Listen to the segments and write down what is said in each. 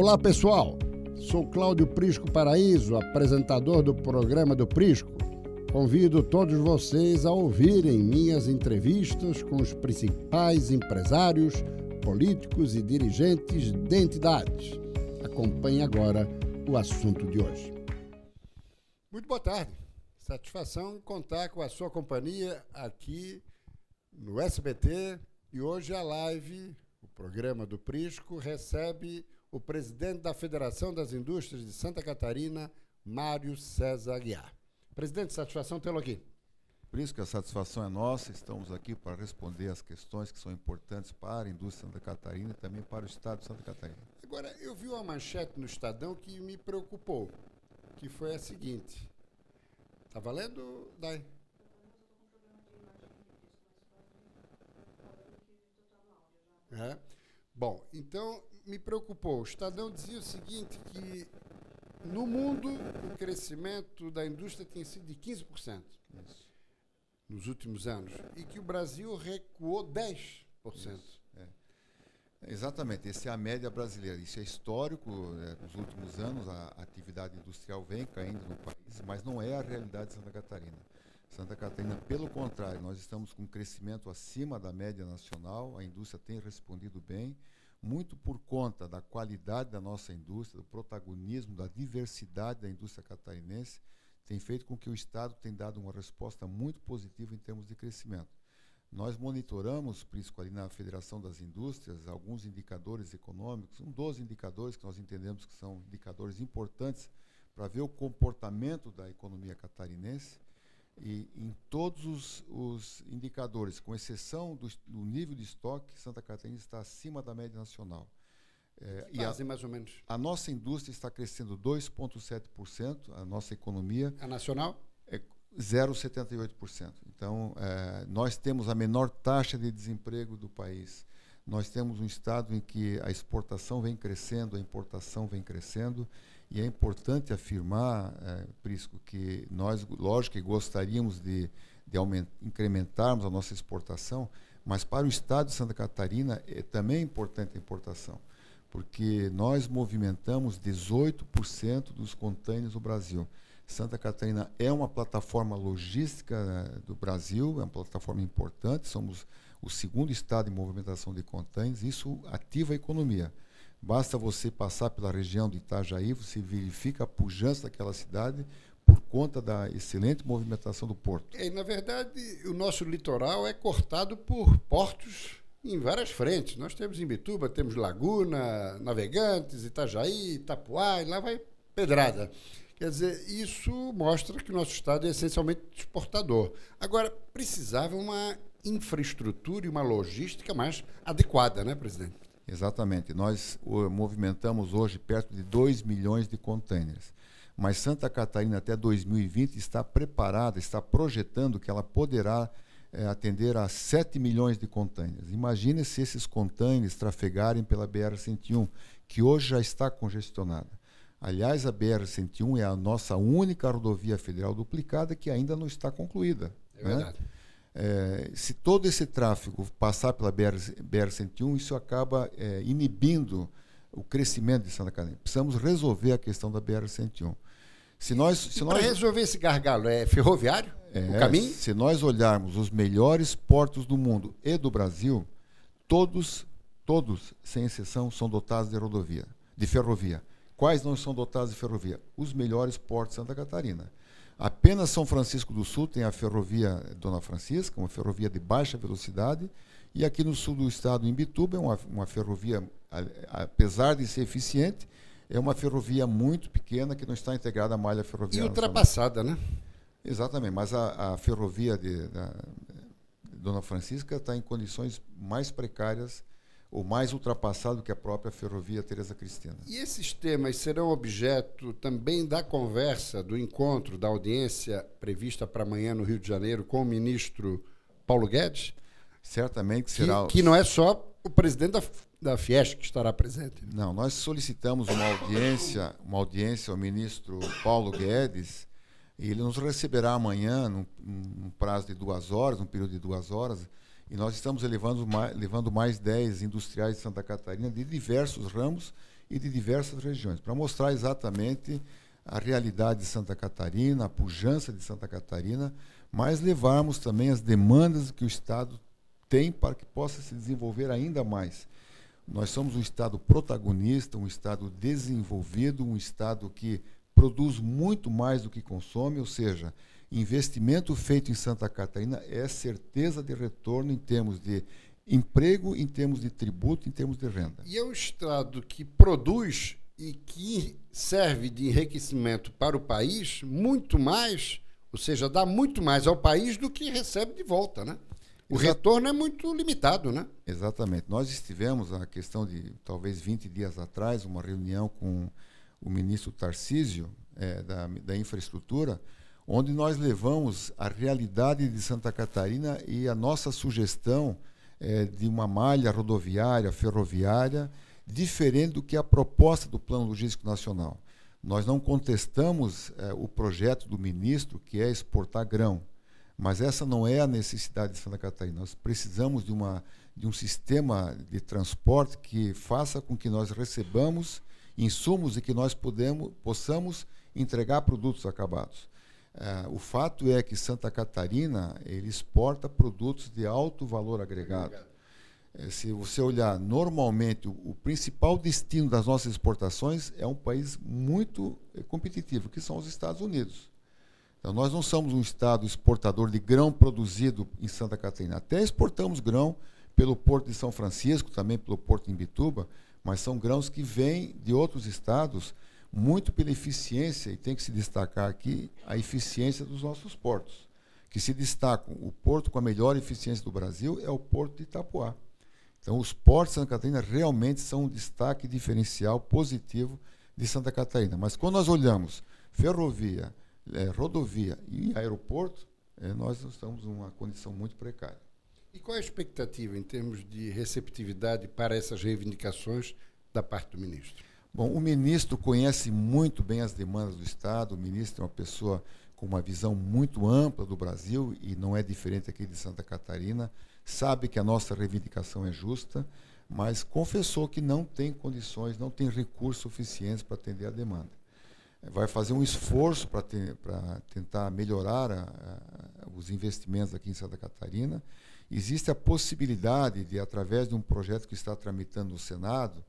Olá, pessoal. Sou Cláudio Prisco Paraíso, apresentador do programa do Prisco. Convido todos vocês a ouvirem minhas entrevistas com os principais empresários, políticos e dirigentes de entidades. Acompanhe agora o assunto de hoje. Muito boa tarde. Satisfação contar com a sua companhia aqui no SBT e hoje a live, o programa do Prisco, recebe o presidente da Federação das Indústrias de Santa Catarina, Mário César Aguiar. Presidente, satisfação tê-lo aqui. Por isso que a satisfação é nossa, estamos aqui para responder as questões que são importantes para a indústria de Santa Catarina e também para o Estado de Santa Catarina. Agora, eu vi uma manchete no Estadão que me preocupou, que foi a seguinte. Está valendo, Dai? É. Bom, então me preocupou. O Estadão dizia o seguinte, que no mundo o crescimento da indústria tem sido de 15% Isso. nos últimos anos e que o Brasil recuou 10%. Isso, é. Exatamente, essa é a média brasileira. Isso é histórico. É, nos últimos anos, a atividade industrial vem caindo no país, mas não é a realidade de Santa Catarina. Santa Catarina, pelo contrário, nós estamos com um crescimento acima da média nacional, a indústria tem respondido bem muito por conta da qualidade da nossa indústria, do protagonismo, da diversidade da indústria catarinense, tem feito com que o Estado tenha dado uma resposta muito positiva em termos de crescimento. Nós monitoramos, Prisco, ali na Federação das Indústrias, alguns indicadores econômicos, um dos indicadores que nós entendemos que são indicadores importantes para ver o comportamento da economia catarinense, e em todos os, os indicadores, com exceção do, do, nível de estoque, Santa Catarina está acima da média nacional. É, e a, mais ou menos. A nossa indústria está crescendo 2,7%, a nossa economia. A nacional? É 0,78%. Então, é, nós temos a menor taxa de desemprego do país. Nós temos um estado em que a exportação vem crescendo, a importação vem crescendo e é importante afirmar, é, Prisco, que nós, lógico que gostaríamos de, de incrementarmos a nossa exportação, mas para o Estado de Santa Catarina é também importante a importação, porque nós movimentamos 18% dos contêineres do Brasil. Santa Catarina é uma plataforma logística né, do Brasil, é uma plataforma importante, somos o segundo estado em movimentação de contêineres, isso ativa a economia. Basta você passar pela região de Itajaí, você verifica a pujança daquela cidade por conta da excelente movimentação do porto. É, na verdade, o nosso litoral é cortado por portos em várias frentes. Nós temos Imbituba, temos Laguna, Navegantes, Itajaí, Itapuá, e lá vai pedrada. Quer dizer, isso mostra que o nosso estado é essencialmente exportador. Agora, precisava uma infraestrutura e uma logística mais adequada, né, presidente? Exatamente. Nós movimentamos hoje perto de 2 milhões de contêineres. Mas Santa Catarina, até 2020, está preparada, está projetando que ela poderá é, atender a 7 milhões de contêineres. Imagine se esses contêineres trafegarem pela BR-101, que hoje já está congestionada. Aliás, a BR-101 é a nossa única rodovia federal duplicada que ainda não está concluída. É né? verdade. É, se todo esse tráfego passar pela BR-101, isso acaba é, inibindo o crescimento de Santa Catarina. Precisamos resolver a questão da BR-101. Se nós, se nós resolver esse gargalo, é ferroviário? É, o caminho? Se nós olharmos os melhores portos do mundo e do Brasil, todos, todos, sem exceção, são dotados de rodovia, de ferrovia. Quais não são dotados de ferrovia? Os melhores portos de Santa Catarina. Apenas São Francisco do Sul tem a ferrovia Dona Francisca, uma ferrovia de baixa velocidade, e aqui no sul do estado, em Bituba, é uma, uma ferrovia, apesar de ser eficiente, é uma ferrovia muito pequena que não está integrada à malha ferroviária. E ultrapassada, né? Exatamente, mas a, a ferrovia de, da, de Dona Francisca está em condições mais precárias ou mais ultrapassado que a própria ferrovia Teresa Cristina. E esses temas serão objeto também da conversa, do encontro, da audiência prevista para amanhã no Rio de Janeiro com o ministro Paulo Guedes? Certamente será. Que, que não é só o presidente da, da Fiesc que estará presente. Não, nós solicitamos uma audiência, uma audiência ao ministro Paulo Guedes, e ele nos receberá amanhã, num, num prazo de duas horas, num período de duas horas, e nós estamos levando mais, levando mais 10 industriais de Santa Catarina de diversos ramos e de diversas regiões, para mostrar exatamente a realidade de Santa Catarina, a pujança de Santa Catarina, mas levarmos também as demandas que o Estado tem para que possa se desenvolver ainda mais. Nós somos um Estado protagonista, um Estado desenvolvido, um Estado que produz muito mais do que consome, ou seja, investimento feito em Santa Catarina é certeza de retorno em termos de emprego, em termos de tributo, em termos de renda. E é um Estado que produz e que serve de enriquecimento para o país muito mais, ou seja, dá muito mais ao país do que recebe de volta, né? O retorno é muito limitado, né? Exatamente. Nós estivemos, a questão de talvez 20 dias atrás, uma reunião com o ministro Tarcísio, é, da, da Infraestrutura, onde nós levamos a realidade de Santa Catarina e a nossa sugestão é, de uma malha rodoviária, ferroviária, diferente do que a proposta do Plano Logístico Nacional. Nós não contestamos é, o projeto do ministro, que é exportar grão. Mas essa não é a necessidade de Santa Catarina. Nós precisamos de, uma, de um sistema de transporte que faça com que nós recebamos insumos e que nós podemos, possamos entregar produtos acabados. Uh, o fato é que Santa Catarina ele exporta produtos de alto valor agregado. Uh, se você olhar normalmente o, o, principal destino das nossas exportações é um país muito eh, competitivo, que são os Estados Unidos. Então, nós não somos um estado exportador de grão produzido em Santa Catarina. Até exportamos grão pelo Porto de São Francisco, também pelo Porto de Imbituba, mas são grãos que vêm de outros estados muito pela eficiência, e tem que se destacar aqui a eficiência dos nossos portos, que se destacam. O porto com a melhor eficiência do Brasil é o Porto de Itapuá. Então, os portos de Santa Catarina realmente são um destaque diferencial positivo de Santa Catarina. Mas quando nós olhamos ferrovia, é, rodovia e aeroporto, é, nós estamos numa condição muito precária. E qual é a expectativa em termos de receptividade para essas reivindicações da parte do ministro? Bom, o ministro conhece muito bem as demandas do Estado, o ministro é uma pessoa com uma visão muito ampla do Brasil e não é diferente aqui de Santa Catarina, sabe que a nossa reivindicação é justa, mas confessou que não tem condições, não tem recursos suficientes para atender a demanda vai fazer um esforço para tentar melhorar a, a, os investimentos aqui em Santa Catarina. Existe a possibilidade de, através de um projeto que está tramitando no Senado,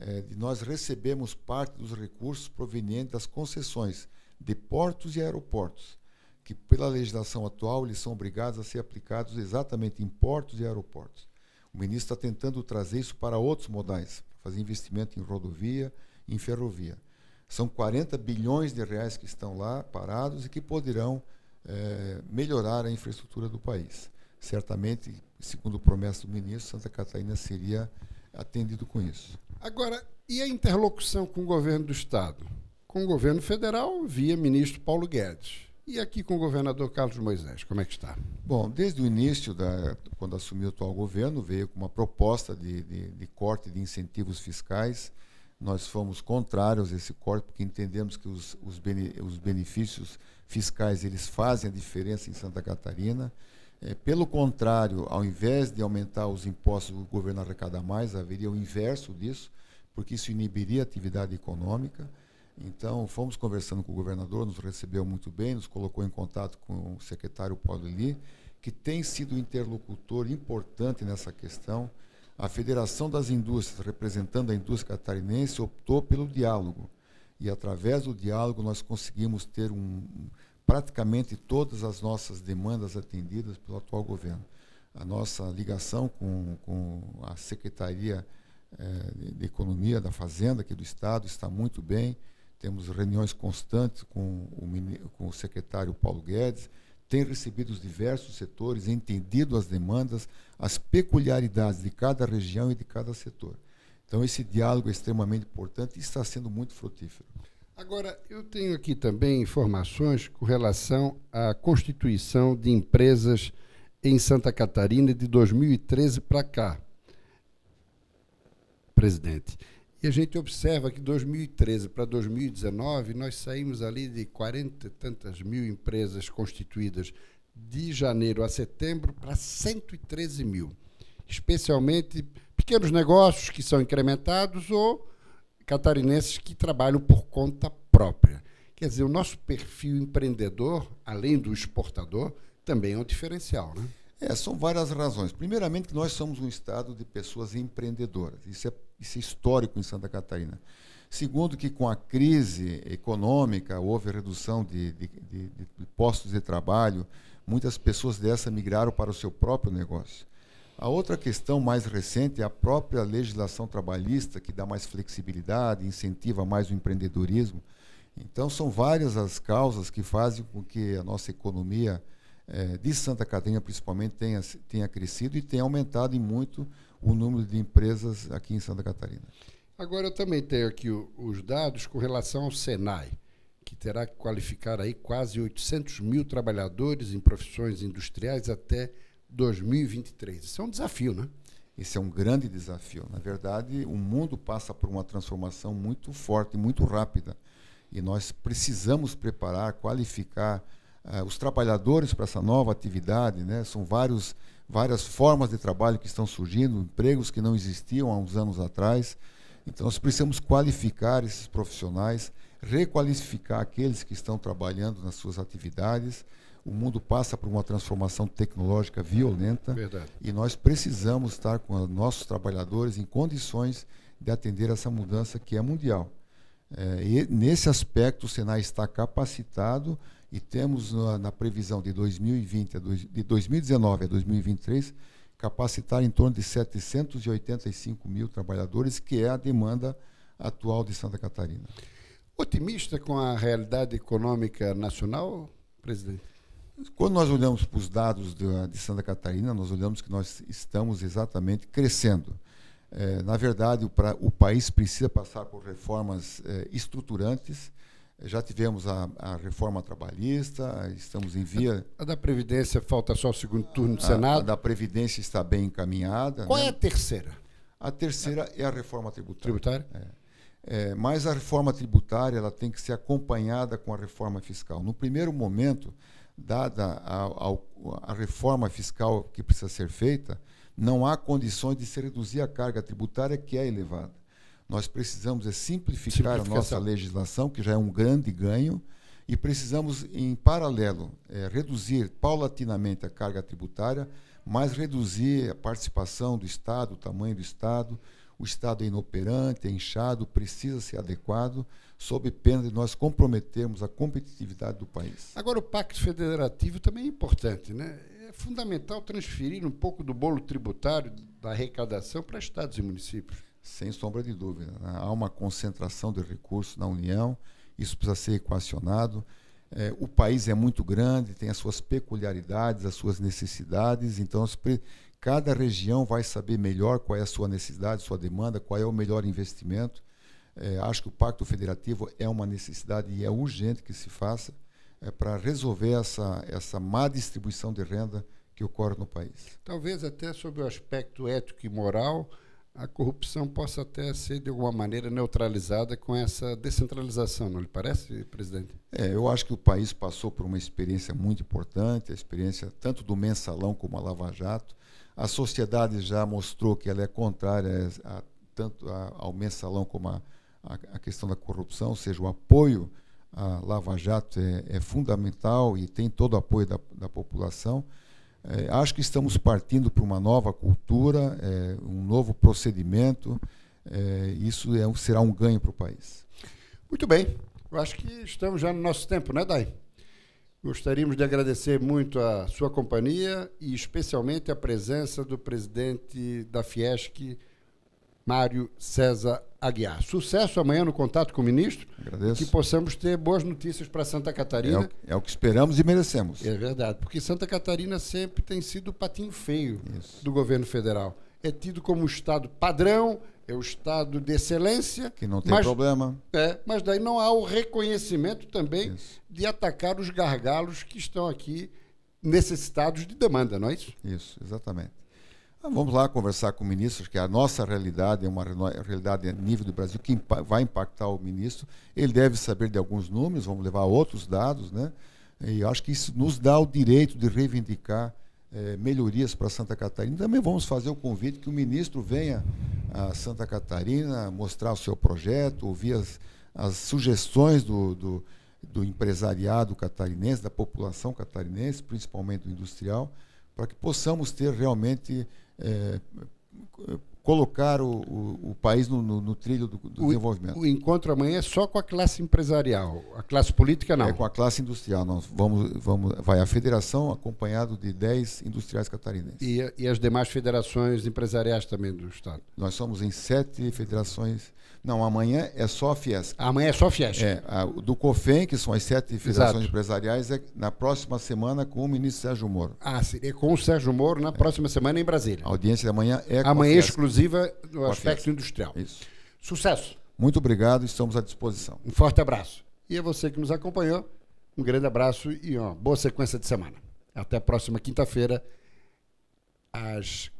é, nós recebermos parte dos recursos provenientes das concessões de portos e aeroportos, que pela legislação atual eles são obrigados a ser aplicados exatamente em portos e aeroportos. O ministro está tentando trazer isso para outros modais, fazer investimento em rodovia, em ferrovia. São 40 bilhões de reais que estão lá parados e que poderão é, melhorar a infraestrutura do país. Certamente, segundo promessa do ministro, Santa Catarina seria atendido com isso. Agora, e a interlocução com o governo do Estado? Com o governo federal, via ministro Paulo Guedes. E aqui com o governador Carlos Moisés, como é que está? Bom, desde o início, da, quando assumiu o atual governo, veio com uma proposta de, de, de corte de incentivos fiscais nós fomos contrários a esse corte, porque entendemos que os, os, os benefícios fiscais eles fazem a diferença em Santa Catarina. É, pelo contrário, ao invés de aumentar os impostos, o governo arrecada mais, haveria o inverso disso, porque isso inibiria a atividade econômica. Então, fomos conversando com o governador, nos recebeu muito bem, nos colocou em contato com o secretário Paulo Eli, que tem sido interlocutor importante nessa questão. A Federação das Indústrias, representando a indústria catarinense, optou pelo diálogo. E através do diálogo nós conseguimos ter um, praticamente todas as nossas demandas atendidas pelo atual governo. A nossa ligação com, com a Secretaria eh, de Economia da Fazenda aqui do Estado está muito bem. Temos reuniões constantes com o, com o secretário Paulo Guedes tem recebido os diversos setores, entendido as demandas, as peculiaridades de cada região e de cada setor. Então, esse diálogo é extremamente importante e está sendo muito frutífero. Agora, eu tenho aqui também informações com relação à constituição de empresas em Santa Catarina de 2013 para cá. Presidente. E a gente observa que 2013 para 2019 nós saímos ali de 40 e tantas mil empresas constituídas de janeiro a setembro para 113 mil, especialmente pequenos negócios que são incrementados ou catarinenses que trabalham por conta própria. Quer dizer, o nosso perfil empreendedor, além do exportador, também é um diferencial, né? É, são várias razões. Primeiramente, que nós somos um estado de pessoas empreendedoras. Isso é, isso é histórico em Santa Catarina. Segundo, que com a crise econômica houve redução de, de, de, de postos de trabalho, muitas pessoas dessa migraram para o seu próprio negócio. A outra questão mais recente é a própria legislação trabalhista, que dá mais flexibilidade, incentiva mais o empreendedorismo. Então, são várias as causas que fazem com que a nossa economia é, de Santa Catarina, principalmente, tenha, tenha crescido e tenha aumentado em muito o número de empresas aqui em Santa Catarina. Agora, eu também tenho aqui o, os dados com relação ao Senai, que terá que qualificar aí quase 800 mil trabalhadores em profissões industriais até 2023. Isso é um desafio, né? Esse é um grande desafio. Na verdade, o mundo passa por uma transformação muito forte, muito rápida. E nós precisamos preparar, qualificar uh, os trabalhadores para essa nova atividade, né? São vários, várias formas de trabalho que estão surgindo, empregos que não existiam há uns anos atrás. Então, nós precisamos qualificar esses profissionais, requalificar aqueles que estão trabalhando nas suas atividades. O mundo passa por uma transformação tecnológica violenta Verdade. e nós precisamos estar com nossos trabalhadores em condições de atender essa mudança que é mundial. É, e nesse aspecto, o Senai está capacitado e temos na, na previsão de 2020 a dois, de 2019 a 2023 capacitar em torno de 785 mil trabalhadores, que é a demanda atual de Santa Catarina. Otimista com a realidade econômica nacional, presidente? Quando nós olhamos para os dados de, de Santa Catarina, nós olhamos que nós estamos exatamente crescendo. É, na verdade, o, pra, o, país precisa passar por reformas é, estruturantes já tivemos a, a, reforma trabalhista, estamos em via. A da Previdência falta só o segundo turno do Senado. A da Previdência está bem encaminhada. Qual né? é a terceira? A terceira é a reforma tributária. Tributária? É. É, mas a reforma tributária ela tem que ser acompanhada com a reforma fiscal. No primeiro momento, dada a, a, a reforma fiscal que precisa ser feita, não há condições de se reduzir a carga tributária que é elevada. Nós precisamos é simplificar a nossa legislação, que já é um grande ganho, e precisamos, em paralelo, é, reduzir paulatinamente a carga tributária, mas reduzir a participação do Estado, o tamanho do Estado. O Estado é inoperante, é inchado, precisa ser adequado, sob pena de nós comprometermos a competitividade do país. Agora, o Pacto Federativo também é importante, né? É fundamental transferir um pouco do bolo tributário da arrecadação para estados e municípios. Sem sombra de dúvida. Né? Há uma concentração de recursos na União, isso precisa ser equacionado. É, o país é muito grande, tem as suas peculiaridades, as suas necessidades, então cada região vai saber melhor qual é a sua necessidade, sua demanda, qual é o melhor investimento. É, acho que o Pacto Federativo é uma necessidade e é urgente que se faça é, para resolver essa, essa má distribuição de renda que ocorre no país. Talvez até sobre o aspecto ético e moral, a corrupção possa até ser, de alguma maneira, neutralizada com essa descentralização, não lhe parece, presidente? É, eu acho que o país passou por uma experiência muito importante, a experiência tanto do mensalão como a Lava Jato. A sociedade já mostrou que ela é contrária a, tanto a, ao mensalão como a, a, questão da corrupção, ou seja, o apoio à Lava Jato é, é fundamental e tem todo o apoio da, da população. É, acho que estamos partindo para uma nova cultura, é, um novo procedimento. É, isso é, será um ganho para o país. Muito bem. Eu acho que estamos já no nosso tempo, né, Dai? Gostaríamos de agradecer muito a sua companhia e especialmente a presença do presidente da Fiesc, Mário César Aguiar. Sucesso amanhã no contato com o ministro. Agradeço. Que possamos ter boas notícias para Santa Catarina. É o, é o, que esperamos e merecemos. É verdade, porque Santa Catarina sempre tem sido o patinho feio Isso. do governo federal. É tido como o estado padrão, é o estado de excelência. Que não tem mas, problema. É, mas daí não há o reconhecimento também isso. de atacar os gargalos que estão aqui necessitados de demanda, não é isso? Isso, exatamente. Ah, vamos lá conversar com o ministro, que a nossa realidade é uma realidade a nível do Brasil que vai impactar o ministro. Ele deve saber de alguns números, vamos levar outros dados, né? E acho que isso nos dá o direito de reivindicar é, melhorias para Santa Catarina. Também vamos fazer o convite que o ministro venha a Santa Catarina mostrar o seu projeto, ouvir as, as sugestões do, do, do empresariado catarinense, da população catarinense, principalmente do industrial, para que possamos ter realmente é, colocar o, o, o país no, no, no, trilho do, do o, desenvolvimento. O encontro amanhã é só com a classe empresarial, a classe política não. É com a classe industrial. Nós vamos, vamos, vai a federação acompanhado de 10 industriais catarinenses. E, e as demais federações empresariais também do Estado? Nós somos em sete federações não, amanhã é só a Fiesp. Amanhã é só a Fiesp. É, a, do COFEM, que são as sete federações Exato. empresariais, é na próxima semana com o ministro Sérgio Moro. Ah, seria com o Sérgio Moro na é. próxima semana em Brasília. A audiência da manhã é com Amanhã exclusiva no aspecto industrial. Isso. Sucesso. Muito obrigado, estamos à disposição. Um forte abraço. E a você que nos acompanhou, um grande abraço e uma boa sequência de semana. Até a próxima quinta-feira, às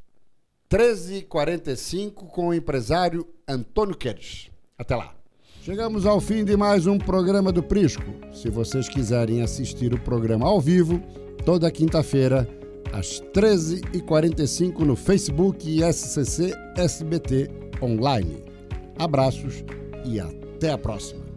13h45 com o empresário Antônio Queres. Até lá. Chegamos ao fim de mais um programa do Prisco. Se vocês quiserem assistir o programa ao vivo, toda quinta-feira, às 13h45 no Facebook SCC SBT Online. Abraços e até a próxima.